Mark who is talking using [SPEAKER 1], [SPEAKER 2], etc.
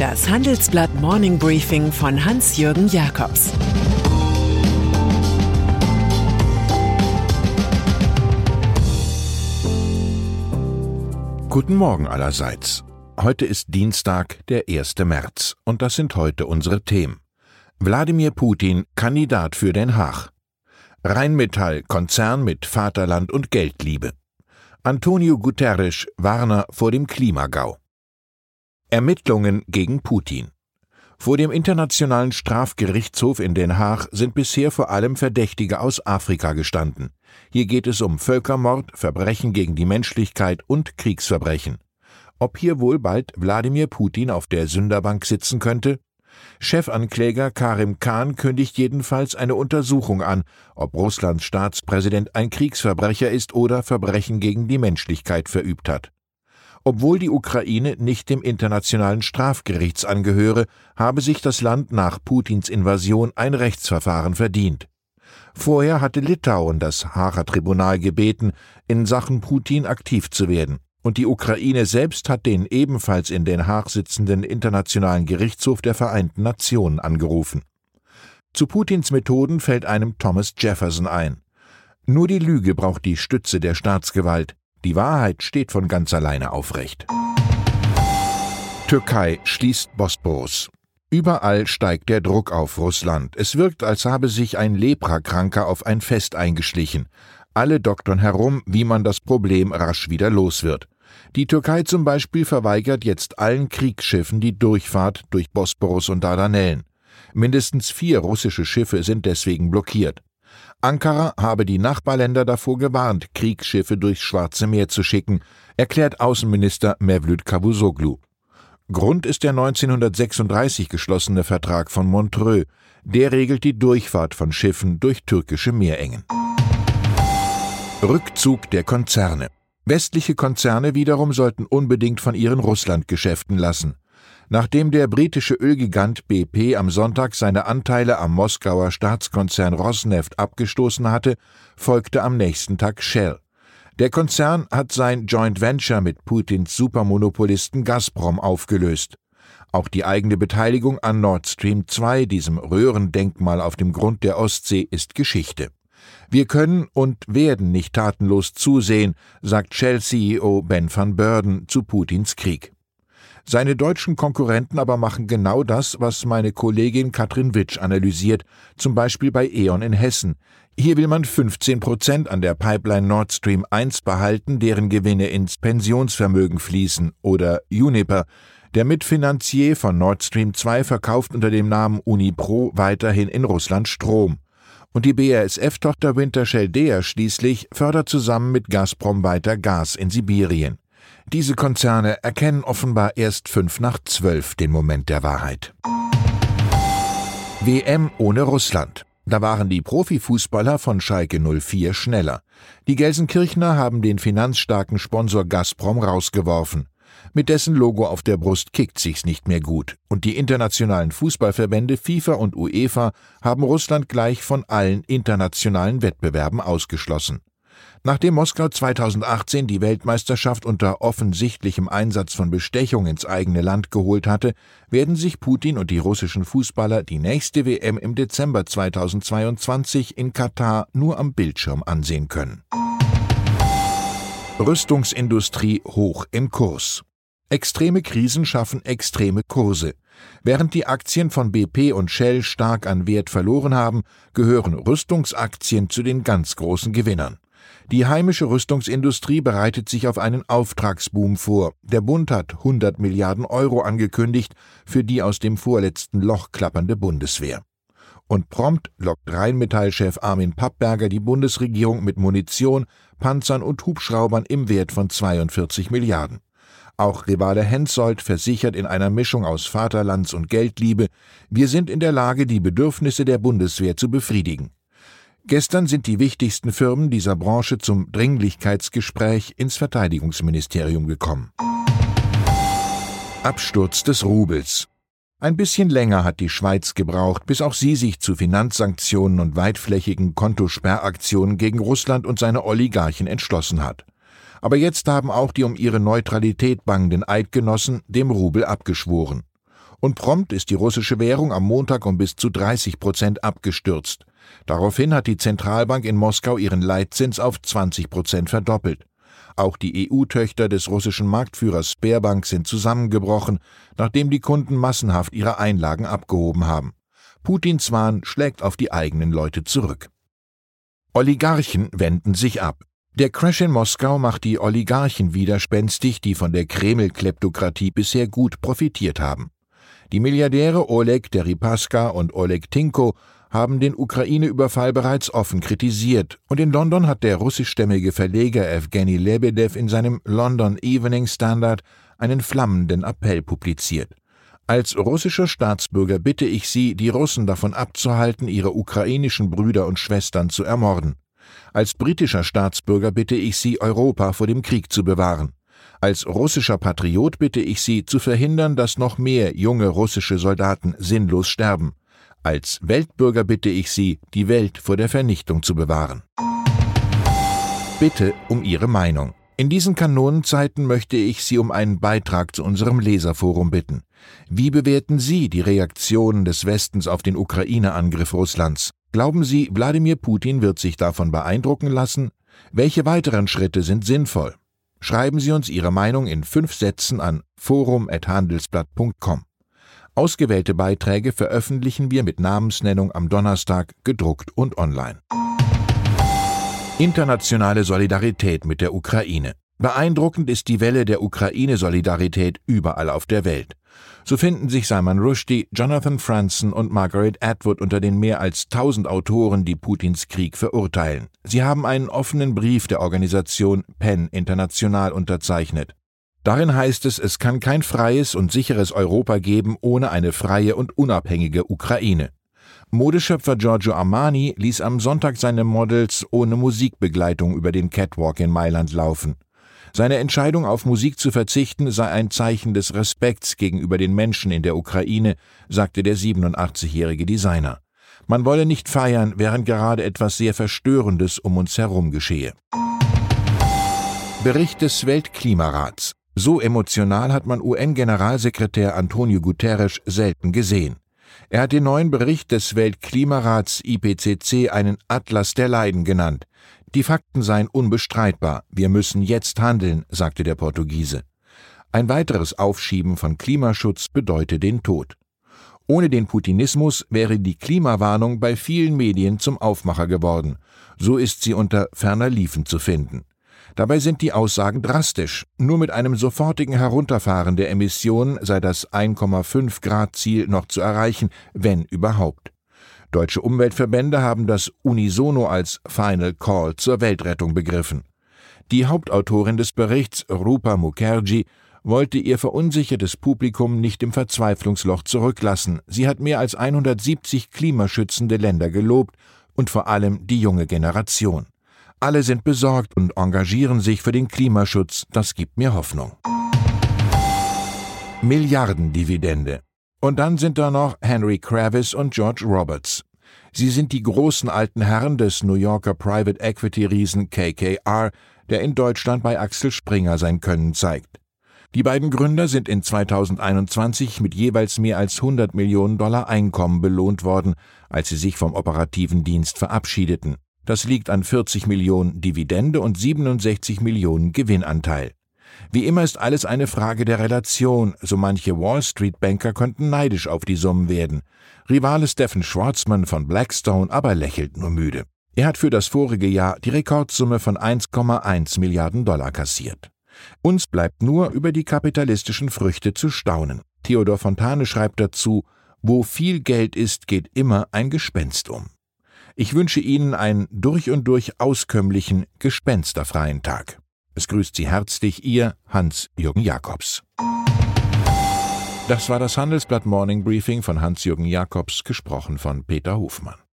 [SPEAKER 1] Das Handelsblatt Morning Briefing von Hans-Jürgen Jakobs
[SPEAKER 2] Guten Morgen allerseits. Heute ist Dienstag, der 1. März, und das sind heute unsere Themen. Wladimir Putin, Kandidat für Den Haag. Rheinmetall, Konzern mit Vaterland und Geldliebe. Antonio Guterres, Warner vor dem Klimagau. Ermittlungen gegen Putin. Vor dem Internationalen Strafgerichtshof in Den Haag sind bisher vor allem Verdächtige aus Afrika gestanden. Hier geht es um Völkermord, Verbrechen gegen die Menschlichkeit und Kriegsverbrechen. Ob hier wohl bald Wladimir Putin auf der Sünderbank sitzen könnte? Chefankläger Karim Khan kündigt jedenfalls eine Untersuchung an, ob Russlands Staatspräsident ein Kriegsverbrecher ist oder Verbrechen gegen die Menschlichkeit verübt hat. Obwohl die Ukraine nicht dem Internationalen Strafgerichts angehöre, habe sich das Land nach Putins Invasion ein Rechtsverfahren verdient. Vorher hatte Litauen das Haager Tribunal gebeten, in Sachen Putin aktiv zu werden und die Ukraine selbst hat den ebenfalls in Den Haag sitzenden Internationalen Gerichtshof der Vereinten Nationen angerufen. Zu Putins Methoden fällt einem Thomas Jefferson ein. Nur die Lüge braucht die Stütze der Staatsgewalt, die Wahrheit steht von ganz alleine aufrecht. Türkei schließt Bosporus. Überall steigt der Druck auf Russland. Es wirkt, als habe sich ein Leprakranker auf ein Fest eingeschlichen. Alle doktern herum, wie man das Problem rasch wieder los wird. Die Türkei zum Beispiel verweigert jetzt allen Kriegsschiffen die Durchfahrt durch Bosporus und Dardanellen. Mindestens vier russische Schiffe sind deswegen blockiert. Ankara habe die Nachbarländer davor gewarnt, Kriegsschiffe durchs Schwarze Meer zu schicken, erklärt Außenminister Mevlüt Cavusoglu. Grund ist der 1936 geschlossene Vertrag von Montreux. Der regelt die Durchfahrt von Schiffen durch türkische Meerengen. Rückzug der Konzerne. Westliche Konzerne wiederum sollten unbedingt von ihren Russlandgeschäften lassen. Nachdem der britische Ölgigant BP am Sonntag seine Anteile am Moskauer Staatskonzern Rosneft abgestoßen hatte, folgte am nächsten Tag Shell. Der Konzern hat sein Joint Venture mit Putins Supermonopolisten Gazprom aufgelöst. Auch die eigene Beteiligung an Nord Stream 2, diesem Röhrendenkmal auf dem Grund der Ostsee, ist Geschichte. Wir können und werden nicht tatenlos zusehen, sagt Shell-CEO Ben van Beurden zu Putins Krieg. Seine deutschen Konkurrenten aber machen genau das, was meine Kollegin Katrin Witsch analysiert, zum Beispiel bei E.ON in Hessen. Hier will man 15 Prozent an der Pipeline Nord Stream 1 behalten, deren Gewinne ins Pensionsvermögen fließen, oder Uniper. Der Mitfinanzier von Nord Stream 2 verkauft unter dem Namen Unipro weiterhin in Russland Strom. Und die BASF-Tochter Wintershell Dea schließlich fördert zusammen mit Gazprom weiter Gas in Sibirien. Diese Konzerne erkennen offenbar erst fünf nach zwölf den Moment der Wahrheit. WM ohne Russland. Da waren die Profifußballer von Schalke 04 schneller. Die Gelsenkirchner haben den finanzstarken Sponsor Gazprom rausgeworfen. Mit dessen Logo auf der Brust kickt sich's nicht mehr gut. Und die internationalen Fußballverbände FIFA und UEFA haben Russland gleich von allen internationalen Wettbewerben ausgeschlossen. Nachdem Moskau 2018 die Weltmeisterschaft unter offensichtlichem Einsatz von Bestechung ins eigene Land geholt hatte, werden sich Putin und die russischen Fußballer die nächste WM im Dezember 2022 in Katar nur am Bildschirm ansehen können. Rüstungsindustrie hoch im Kurs. Extreme Krisen schaffen extreme Kurse. Während die Aktien von BP und Shell stark an Wert verloren haben, gehören Rüstungsaktien zu den ganz großen Gewinnern. Die heimische Rüstungsindustrie bereitet sich auf einen Auftragsboom vor. Der Bund hat 100 Milliarden Euro angekündigt für die aus dem vorletzten Loch klappernde Bundeswehr. Und prompt lockt Rheinmetallchef Armin Pappberger die Bundesregierung mit Munition, Panzern und Hubschraubern im Wert von 42 Milliarden. Auch Rivale Hensoldt versichert in einer Mischung aus Vaterlands- und Geldliebe, wir sind in der Lage, die Bedürfnisse der Bundeswehr zu befriedigen. Gestern sind die wichtigsten Firmen dieser Branche zum Dringlichkeitsgespräch ins Verteidigungsministerium gekommen. Absturz des Rubels. Ein bisschen länger hat die Schweiz gebraucht, bis auch sie sich zu Finanzsanktionen und weitflächigen Kontosperraktionen gegen Russland und seine Oligarchen entschlossen hat. Aber jetzt haben auch die um ihre Neutralität bangenden Eidgenossen dem Rubel abgeschworen. Und prompt ist die russische Währung am Montag um bis zu 30 Prozent abgestürzt. Daraufhin hat die Zentralbank in Moskau ihren Leitzins auf 20 Prozent verdoppelt. Auch die EU-Töchter des russischen Marktführers Sperbank sind zusammengebrochen, nachdem die Kunden massenhaft ihre Einlagen abgehoben haben. Putins Wahn schlägt auf die eigenen Leute zurück. Oligarchen wenden sich ab. Der Crash in Moskau macht die Oligarchen widerspenstig, die von der Kreml-Kleptokratie bisher gut profitiert haben. Die Milliardäre Oleg Deripaska und Oleg Tinko haben den Ukraine-Überfall bereits offen kritisiert, und in London hat der russischstämmige Verleger Evgeny Lebedev in seinem London Evening Standard einen flammenden Appell publiziert. Als russischer Staatsbürger bitte ich Sie, die Russen davon abzuhalten, ihre ukrainischen Brüder und Schwestern zu ermorden. Als britischer Staatsbürger bitte ich Sie, Europa vor dem Krieg zu bewahren. Als russischer Patriot bitte ich Sie, zu verhindern, dass noch mehr junge russische Soldaten sinnlos sterben. Als Weltbürger bitte ich Sie, die Welt vor der Vernichtung zu bewahren. Bitte um Ihre Meinung. In diesen Kanonenzeiten möchte ich Sie um einen Beitrag zu unserem Leserforum bitten. Wie bewerten Sie die Reaktionen des Westens auf den Ukraine-Angriff Russlands? Glauben Sie, Wladimir Putin wird sich davon beeindrucken lassen? Welche weiteren Schritte sind sinnvoll? Schreiben Sie uns Ihre Meinung in fünf Sätzen an forum.handelsblatt.com. Ausgewählte Beiträge veröffentlichen wir mit Namensnennung am Donnerstag, gedruckt und online. Internationale Solidarität mit der Ukraine. Beeindruckend ist die Welle der Ukraine-Solidarität überall auf der Welt. So finden sich Salman Rushdie, Jonathan Franzen und Margaret Atwood unter den mehr als tausend Autoren, die Putins Krieg verurteilen. Sie haben einen offenen Brief der Organisation PEN International unterzeichnet. Darin heißt es, es kann kein freies und sicheres Europa geben ohne eine freie und unabhängige Ukraine. Modeschöpfer Giorgio Armani ließ am Sonntag seine Models ohne Musikbegleitung über den Catwalk in Mailand laufen. Seine Entscheidung auf Musik zu verzichten sei ein Zeichen des Respekts gegenüber den Menschen in der Ukraine, sagte der 87-jährige Designer. Man wolle nicht feiern, während gerade etwas sehr Verstörendes um uns herum geschehe. Bericht des Weltklimarats so emotional hat man UN-Generalsekretär Antonio Guterres selten gesehen. Er hat den neuen Bericht des Weltklimarats IPCC einen Atlas der Leiden genannt. Die Fakten seien unbestreitbar. Wir müssen jetzt handeln, sagte der Portugiese. Ein weiteres Aufschieben von Klimaschutz bedeute den Tod. Ohne den Putinismus wäre die Klimawarnung bei vielen Medien zum Aufmacher geworden. So ist sie unter ferner Liefen zu finden. Dabei sind die Aussagen drastisch. Nur mit einem sofortigen Herunterfahren der Emissionen sei das 1,5 Grad Ziel noch zu erreichen, wenn überhaupt. Deutsche Umweltverbände haben das unisono als Final Call zur Weltrettung begriffen. Die Hauptautorin des Berichts, Rupa Mukherjee, wollte ihr verunsichertes Publikum nicht im Verzweiflungsloch zurücklassen. Sie hat mehr als 170 klimaschützende Länder gelobt und vor allem die junge Generation. Alle sind besorgt und engagieren sich für den Klimaschutz. Das gibt mir Hoffnung. Milliardendividende. Und dann sind da noch Henry Kravis und George Roberts. Sie sind die großen alten Herren des New Yorker Private Equity Riesen KKR, der in Deutschland bei Axel Springer sein Können zeigt. Die beiden Gründer sind in 2021 mit jeweils mehr als 100 Millionen Dollar Einkommen belohnt worden, als sie sich vom operativen Dienst verabschiedeten. Das liegt an 40 Millionen Dividende und 67 Millionen Gewinnanteil. Wie immer ist alles eine Frage der Relation, so manche Wall Street Banker könnten neidisch auf die Summen werden. Rivale Stephen Schwarzman von Blackstone aber lächelt nur müde. Er hat für das vorige Jahr die Rekordsumme von 1,1 Milliarden Dollar kassiert. Uns bleibt nur über die kapitalistischen Früchte zu staunen. Theodor Fontane schreibt dazu, wo viel Geld ist, geht immer ein Gespenst um. Ich wünsche Ihnen einen durch und durch auskömmlichen, gespensterfreien Tag. Es grüßt Sie herzlich Ihr Hans-Jürgen Jakobs. Das war das Handelsblatt Morning Briefing von Hans-Jürgen Jakobs, gesprochen von Peter Hofmann.